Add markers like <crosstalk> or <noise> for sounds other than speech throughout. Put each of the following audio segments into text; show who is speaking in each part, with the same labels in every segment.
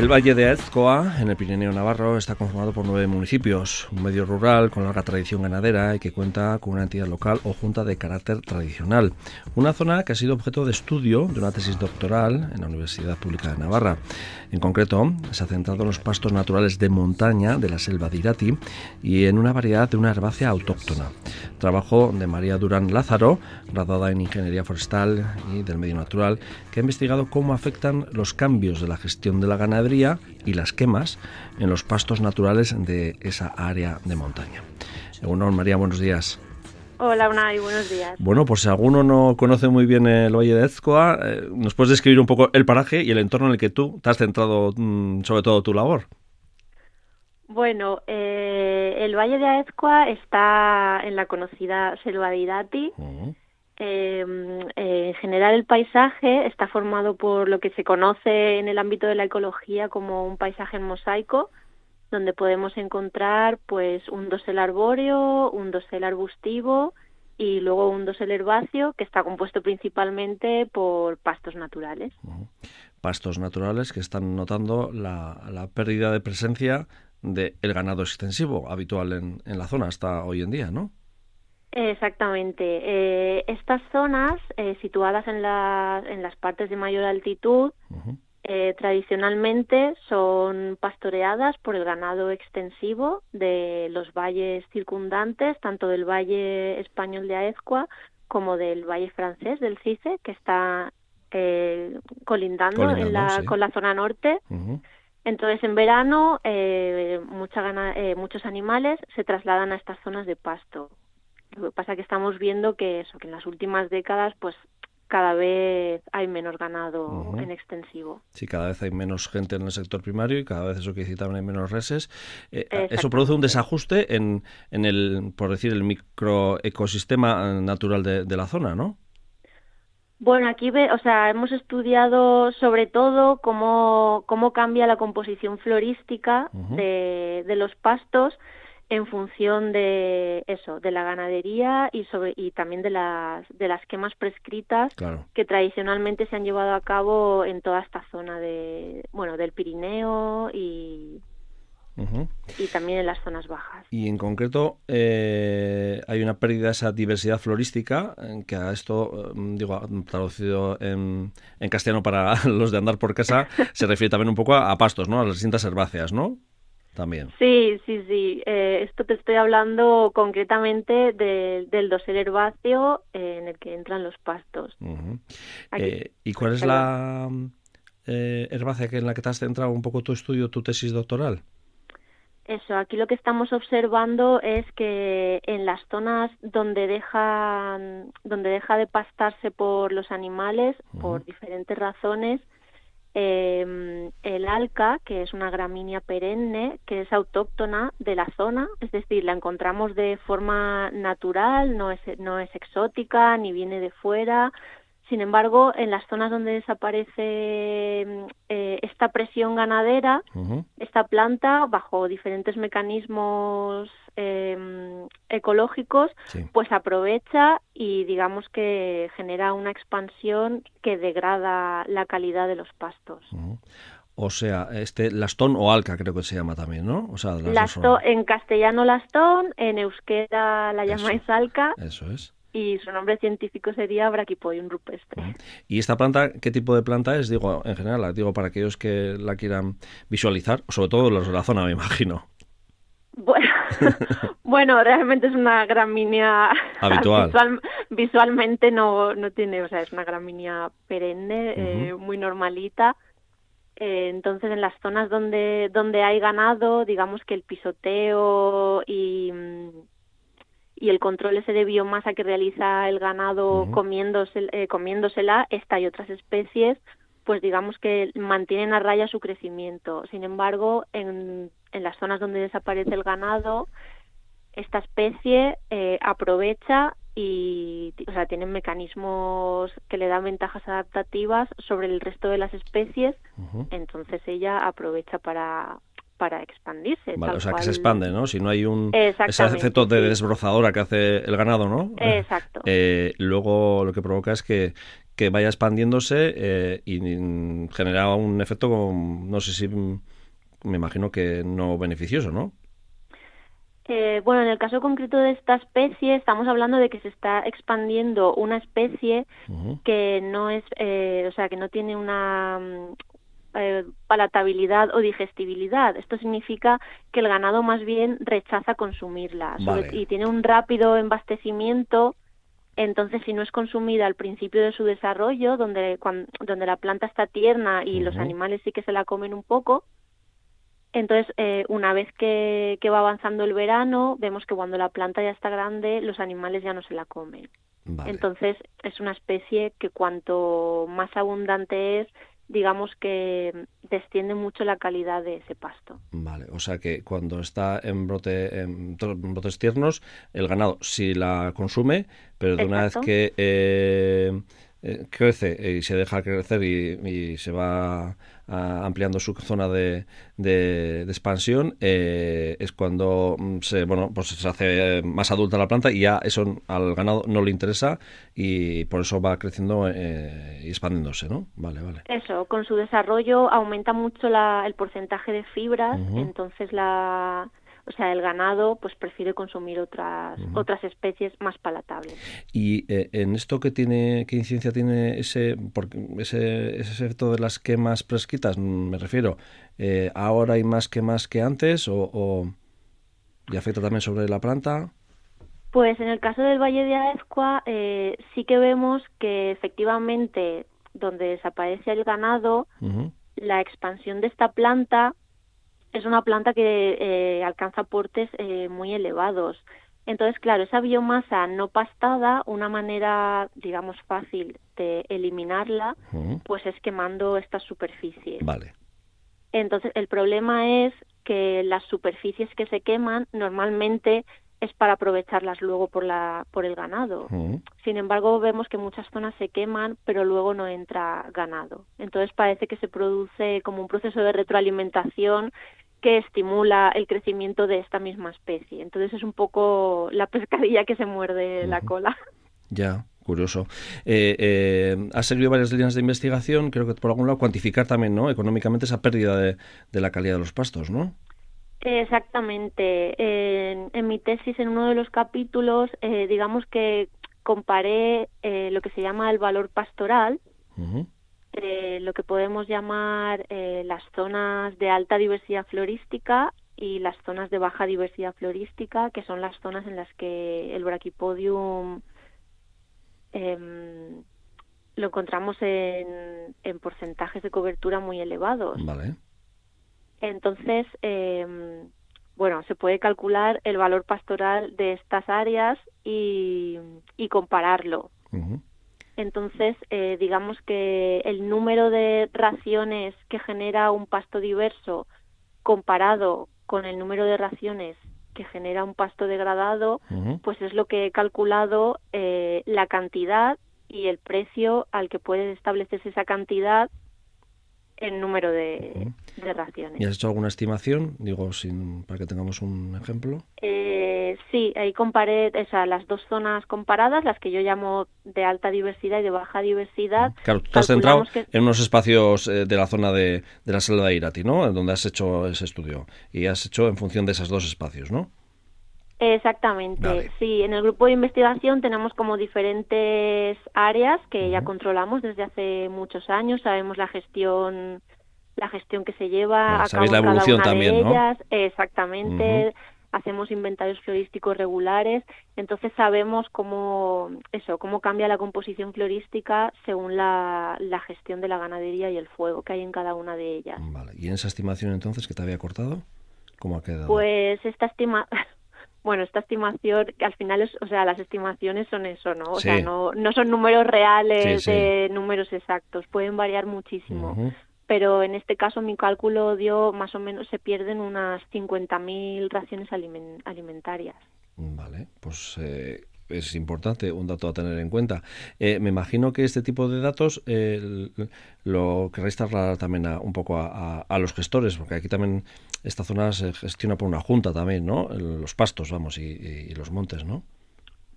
Speaker 1: El Valle de Aezcoa, en el Pirineo Navarro, está conformado por nueve municipios, un medio rural con larga tradición ganadera y que cuenta con una entidad local o junta de carácter tradicional. Una zona que ha sido objeto de estudio de una tesis doctoral en la Universidad Pública de Navarra. En concreto, se ha centrado en los pastos naturales de montaña de la selva de Irati y en una variedad de una herbácea autóctona. Trabajo de María Durán Lázaro, graduada en Ingeniería Forestal y del Medio Natural, que ha investigado cómo afectan los cambios de la gestión de la ganadería y las quemas en los pastos naturales de esa área de montaña. Bueno, María, buenos días.
Speaker 2: Hola, Unai, buenos días.
Speaker 1: Bueno, pues si alguno no conoce muy bien el Valle de Ezcoa, eh, ¿nos puedes describir un poco el paraje y el entorno en el que tú te has centrado mm, sobre todo tu labor?
Speaker 2: Bueno, eh, el Valle de Ezcoa está en la conocida Selva de Irati, Em, eh, en general el paisaje está formado por lo que se conoce en el ámbito de la ecología como un paisaje en mosaico, donde podemos encontrar pues un dosel arbóreo, un dosel arbustivo y luego un dosel herbáceo que está compuesto principalmente por pastos naturales.
Speaker 1: Pastos naturales que están notando la, pérdida de presencia del ganado extensivo habitual en, en la zona hasta hoy en día, ¿no?
Speaker 2: Exactamente. Eh, estas zonas, eh, situadas en, en las partes de mayor altitud, eh, tradicionalmente son pastoreadas por el ganado extensivo de los valles circundantes, tanto del valle español de Aezcua como del valle francés del Cice, que está colindando, en la, con la zona norte. Entonces, en verano, mucha muchos animales se trasladan a estas zonas de pasto. Lo que pasa es que estamos viendo que eso, que en las últimas décadas, pues cada vez hay menos ganado en extensivo.
Speaker 1: Sí, cada vez hay menos gente en el sector primario y cada vez eso que también hay menos reses. Eh, eso produce un desajuste en, en el, por decir, el microecosistema natural de, la zona, ¿no?
Speaker 2: Bueno, aquí ve, o sea, hemos estudiado sobre todo cómo, cómo cambia la composición florística de, de los pastos en función de eso, de la ganadería y sobre y también de las de las quemas prescritas que tradicionalmente se han llevado a cabo en toda esta zona de bueno del Pirineo y y también en las zonas bajas.
Speaker 1: Y en concreto eh, hay una pérdida de esa diversidad florística, que a esto, mm, digo, traducido en, en, castellano para <laughs> los de andar por casa, se refiere también un poco a, a pastos, ¿no? A las distintas herbáceas, ¿no? También.
Speaker 2: Sí, sí, sí. Eh, esto te estoy hablando concretamente del dosel herbáceo en el que entran los pastos.
Speaker 1: Eh, ¿Y cuál es la eh, herbácea en la que te has centrado un poco tu estudio, tu tesis doctoral?
Speaker 2: Eso, aquí lo que estamos observando es que en las zonas donde deja, donde deja de pastarse por los animales, por diferentes razones, eh, el alca, que es una gramínea perenne, que es autóctona de la zona, es decir, la encontramos de forma natural, no es, no es exótica, ni viene de fuera. Sin embargo, en las zonas donde desaparece eh, esta presión ganadera, esta planta, bajo diferentes mecanismos eh, ecológicos, pues aprovecha y digamos que genera una expansión que degrada la calidad de los pastos.
Speaker 1: O sea, este lastón o alca creo que se llama también, ¿no? O sea,
Speaker 2: en castellano lastón, en euskera la llamáis alca.
Speaker 1: Eso es
Speaker 2: y su nombre científico sería Brachypodium rupestre.
Speaker 1: ¿Y esta planta, qué tipo de planta es? Digo, en general, digo para aquellos que la quieran visualizar, sobre todo los de la zona, me imagino.
Speaker 2: Bueno, <laughs> realmente es una gramínea
Speaker 1: habitual. <laughs>
Speaker 2: visualmente no, no tiene, o sea, es una gramínea perenne, eh, muy normalita. Eh, entonces, en las zonas donde, donde hay ganado, digamos que el pisoteo y, y el control ese de biomasa que realiza el ganado comiéndose, eh, comiéndosela, esta y otras especies, pues digamos que mantienen a raya su crecimiento. Sin embargo, en en las zonas donde desaparece el ganado, esta especie eh, aprovecha y o sea, tienen mecanismos que le dan ventajas adaptativas sobre el resto de las especies, entonces ella aprovecha para para expandirse.
Speaker 1: o sea, que se expande, ¿no? Si no hay un ese efecto de desbrozadora que hace el ganado, ¿no?
Speaker 2: Exacto.
Speaker 1: Eh, luego lo que provoca es que, que vaya expandiéndose eh, y genera un efecto, no sé si, me imagino que no beneficioso, ¿no?
Speaker 2: Eh, bueno, en el caso concreto de esta especie, estamos hablando de que se está expandiendo una especie que no es, eh, o sea, que no tiene una eh, palatabilidad o digestibilidad. Esto significa que el ganado más bien rechaza consumirla y tiene un rápido embastecimiento. Entonces, si no es consumida al principio de su desarrollo, donde, donde la planta está tierna y los animales sí que se la comen un poco, entonces, eh, una vez que, va avanzando el verano, vemos que cuando la planta ya está grande, los animales ya no se la comen. Entonces, es una especie que cuanto más abundante es, digamos que desciende mucho la calidad de ese pasto.
Speaker 1: Vale, o sea que cuando está en brote en brotes tiernos, el ganado sí la consume, pero de una vez que eh, eh, crece y se deja crecer y, se va ampliando su zona de, de, expansión, eh, es cuando mm, se, bueno, pues se hace más adulta la planta y ya eso al ganado no le interesa y por eso va creciendo eh, y expandiéndose, ¿no? Vale, vale.
Speaker 2: Eso, con su desarrollo aumenta mucho la, el porcentaje de fibras, entonces la o sea, el ganado pues prefiere consumir otras otras especies más palatables.
Speaker 1: Y eh, en esto que tiene qué incidencia tiene ese porque ese, ese efecto de las quemas prescritas, me refiero, eh, ahora hay más quemas que antes o, y afecta también sobre la planta.
Speaker 2: Pues en el caso del Valle de Aezcua eh, sí que vemos que efectivamente donde desaparece el ganado, la expansión de esta planta es una planta que eh, alcanza portes eh, muy elevados. Entonces, claro, esa biomasa no pastada, una manera, digamos, fácil de eliminarla, pues es quemando estas superficies.
Speaker 1: Vale.
Speaker 2: Entonces, el problema es que las superficies que se queman normalmente es para aprovecharlas luego por la por el ganado. Sin embargo, vemos que muchas zonas se queman, pero luego no entra ganado. Entonces parece que se produce como un proceso de retroalimentación que estimula el crecimiento de esta misma especie. Entonces es un poco la pescadilla que se muerde la cola.
Speaker 1: Ya, curioso. Eh, eh, has seguido varias líneas de investigación, creo que por algún lado cuantificar también, ¿no? Económicamente esa pérdida de, la calidad de los pastos, ¿no?
Speaker 2: Exactamente. En, mi tesis, en uno de los capítulos, eh, digamos que comparé lo que se llama el valor pastoral, eh, lo que podemos llamar eh, las zonas de alta diversidad florística y las zonas de baja diversidad florística, que son las zonas en las que el braquipodium em, lo encontramos en, en, porcentajes de cobertura muy elevados.
Speaker 1: Vale.
Speaker 2: Entonces, em, bueno, se puede calcular el valor pastoral de estas áreas y, y compararlo. Entonces, eh, digamos que el número de raciones que genera un pasto diverso comparado con el número de raciones que genera un pasto degradado, pues es lo que he calculado eh, la cantidad y el precio al que puede establecerse esa cantidad en número de, raciones.
Speaker 1: ¿Y has hecho alguna estimación? Digo, sin, para que tengamos un ejemplo.
Speaker 2: Eh, sí, ahí comparé o las dos zonas comparadas, las que yo llamo de alta diversidad y de baja diversidad.
Speaker 1: Claro, tú has centrado en unos espacios eh, de la zona de, de la selva de Irati, ¿no? Donde has hecho ese estudio. Y has hecho en función de esos dos espacios, ¿no?
Speaker 2: Exactamente, sí. En el grupo de investigación tenemos como diferentes áreas que ya controlamos desde hace muchos años. Sabemos la gestión, la gestión que se lleva a cabo la evolución cada una también, de ellas. Exactamente. Hacemos inventarios florísticos regulares, entonces sabemos cómo eso, cómo cambia la composición florística según la, la gestión de la ganadería y el fuego que hay en cada una de ellas.
Speaker 1: Vale. ¿Y en esa estimación entonces que te había cortado? ¿Cómo ha quedado?
Speaker 2: Pues esta estima <laughs> bueno, esta estimación, que al final, es, o sea, las estimaciones son eso, ¿no? O sea, no, no son números reales de números exactos, pueden variar muchísimo. Pero en este caso mi cálculo dio más o menos, se pierden unas 50.000 raciones alimentarias.
Speaker 1: Vale, pues eh, es importante, un dato a tener en cuenta. Eh, me imagino que este tipo de datos lo querréis trasladar también a, un poco a, los gestores, porque aquí también esta zona se gestiona por una junta también, ¿no? Los pastos, vamos, y, los montes, ¿no?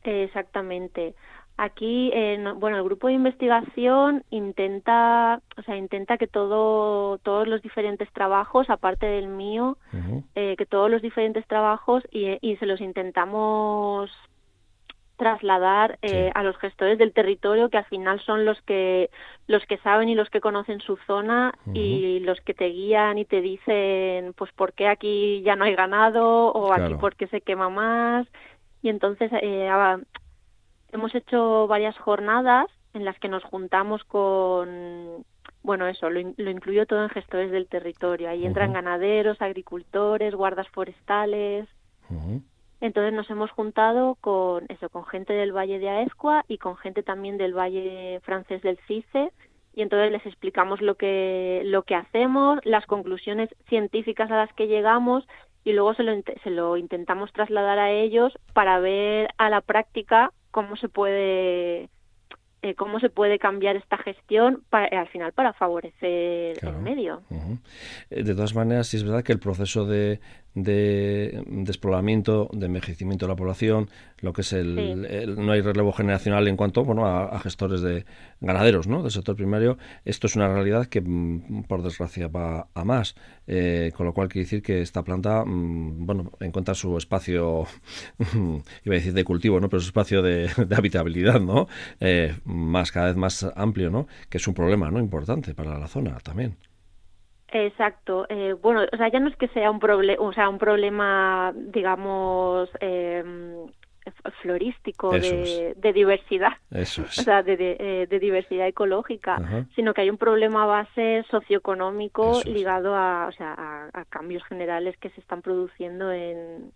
Speaker 2: Exactamente. Aquí, bueno, el grupo de investigación intenta, o sea, intenta que todo, todos los diferentes trabajos, aparte del mío, eh, que todos los diferentes trabajos y, y se los intentamos trasladar eh, a los gestores del territorio que al final son los que los que saben y los que conocen su zona y los que te guían y te dicen pues por qué aquí ya no hay ganado o aquí por qué se quema más. Y entonces eh, hemos hecho varias jornadas en las que nos juntamos con bueno eso lo, lo incluyo todo en gestores del territorio. Ahí entran ganaderos agricultores guardas forestales entonces nos hemos juntado con eso, con gente del Valle de Aezcua y con gente también del Valle francés del Cice y entonces les explicamos lo que lo que hacemos, las conclusiones científicas a las que llegamos y luego se lo, se lo intentamos trasladar a ellos para ver a la práctica cómo se puede eh, cómo se puede cambiar esta gestión para, al final para favorecer el medio.
Speaker 1: Eh, de todas maneras, sí es verdad que el proceso de, de despoblamiento, de envejecimiento de la población, lo que es el, no hay relevo generacional en cuanto bueno a, gestores de ganaderos, ¿no? Del sector primario. Esto es una realidad que mm, por desgracia va a más, eh, con lo cual quiere decir que esta planta mm, bueno encuentra su espacio <laughs> iba a decir de cultivo, ¿no? Pero su espacio <laughs> de, habitabilidad, ¿no? Eh, más cada vez más amplio, ¿no? Que es un problema, ¿no? Importante para la zona también.
Speaker 2: Exacto. Eh, bueno, o sea, ya no es que sea un problema, o sea, un problema, digamos, eh, florístico de, diversidad,
Speaker 1: Eso <laughs> o
Speaker 2: sea, de, de, eh, diversidad ecológica, sino que hay un problema base socioeconómico ligado a, o sea, a, cambios generales que se están produciendo en,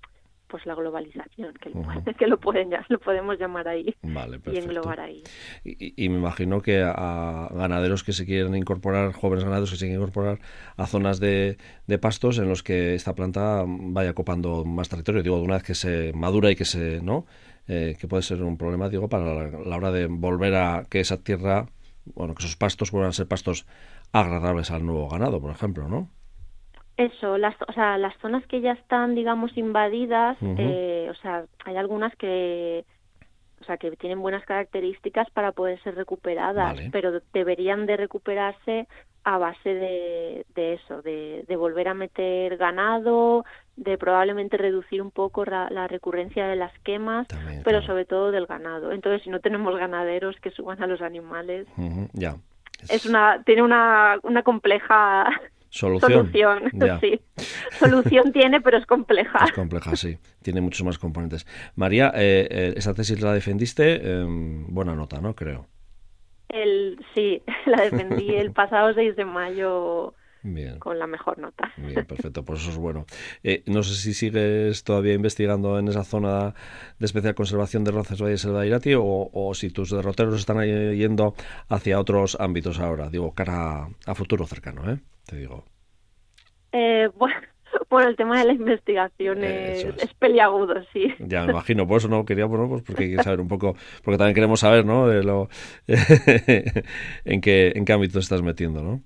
Speaker 2: pues la globalización, que, que lo pueden ya, lo podemos llamar ahí y englobar ahí.
Speaker 1: Y, me imagino que a ganaderos que se quieren incorporar, jóvenes ganaderos que se quieren incorporar a zonas de, de pastos en los que esta planta vaya copando más territorio, digo, de una vez que se madura y que se, ¿no? Eh, que puede ser un problema, digo, para la, la hora de volver a que esa tierra, bueno, que esos pastos vuelvan a ser pastos agradables al nuevo ganado, por ejemplo, ¿no?
Speaker 2: Eso, las, o sea, las zonas que ya están, digamos, invadidas, eh, o sea, hay algunas que, o sea, que tienen buenas características para poder ser recuperadas, pero deberían de recuperarse a base de, de eso, de, de, volver a meter ganado, de probablemente reducir un poco la, recurrencia de las quemas, pero sobre todo del ganado. Entonces, si no tenemos ganaderos que suban a los animales,
Speaker 1: ya.
Speaker 2: Es una, tiene una, una compleja
Speaker 1: Solución.
Speaker 2: Solución, <laughs> sí. Solución tiene, pero es compleja.
Speaker 1: Es compleja, sí. Tiene muchos más componentes. María, eh, eh, esa tesis la defendiste, em, buena nota, ¿no? Creo.
Speaker 2: El, sí, <laughs> la defendí el pasado 6 de mayo con la mejor nota.
Speaker 1: Bien, perfecto, pues eso es bueno. Eh, no sé si sigues todavía investigando en esa zona de especial conservación de Roncesvalles y el Irati o, o si tus derroteros están yendo hacia otros ámbitos ahora, digo, cara a futuro cercano, ¿eh? Te digo.
Speaker 2: Eh, <laughs> bueno, el tema de la investigación es, peliagudo, sí.
Speaker 1: Ya me imagino, por eso no quería, bueno, pues porque hay que saber un poco, porque también queremos saber, ¿no? De lo, <laughs> en qué en qué ámbito estás metiendo, ¿no?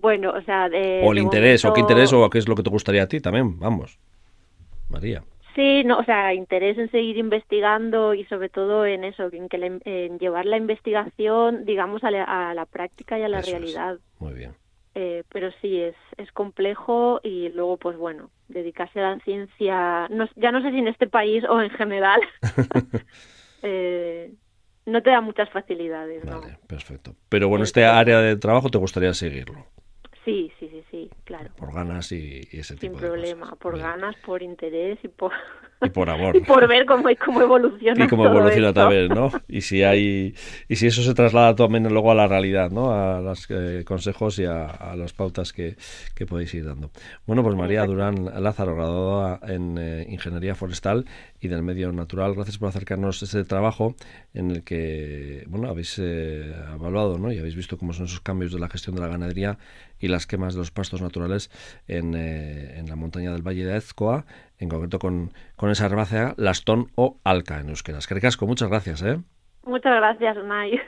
Speaker 2: Bueno, o sea, de,
Speaker 1: o el interés, o qué interés, o qué es lo que te gustaría a ti también, vamos, María.
Speaker 2: Sí, no, o sea, interés en seguir investigando y sobre todo en eso, en, que en llevar la investigación, digamos, a la, práctica y a la realidad.
Speaker 1: Muy bien.
Speaker 2: Eh, pero sí, es, es complejo y luego, pues bueno, dedicarse a la ciencia, no, ya no sé si en este país o en general, <laughs> <laughs> eh, no te da muchas facilidades.
Speaker 1: Vale, perfecto. Pero bueno, este área de trabajo te gustaría seguirlo.
Speaker 2: Sí, sí, sí, sí, claro.
Speaker 1: Por ganas y, ese
Speaker 2: tipo
Speaker 1: de
Speaker 2: problema, por ganas, por interés y por...
Speaker 1: Y por amor. <laughs>
Speaker 2: y por ver cómo, cómo evoluciona
Speaker 1: Y cómo evoluciona también, ¿no? <laughs> Y si hay y si eso se traslada también luego a la realidad, ¿no? A los eh, consejos y a, las pautas que, que, podéis ir dando. Bueno, pues María Durán Lázaro, graduada en eh, Ingeniería Forestal y del Medio Natural, gracias por acercarnos a este trabajo en el que, bueno, habéis eh, evaluado, ¿no? Y habéis visto cómo son esos cambios de la gestión de la ganadería y las quemas de los pastos naturales en, eh, en la montaña del Valle de Ezcoa, en concreto con, con esa herbácea Lastón o Alca en euskera. Muchas gracias. ¿eh?
Speaker 2: Muchas gracias, Unai.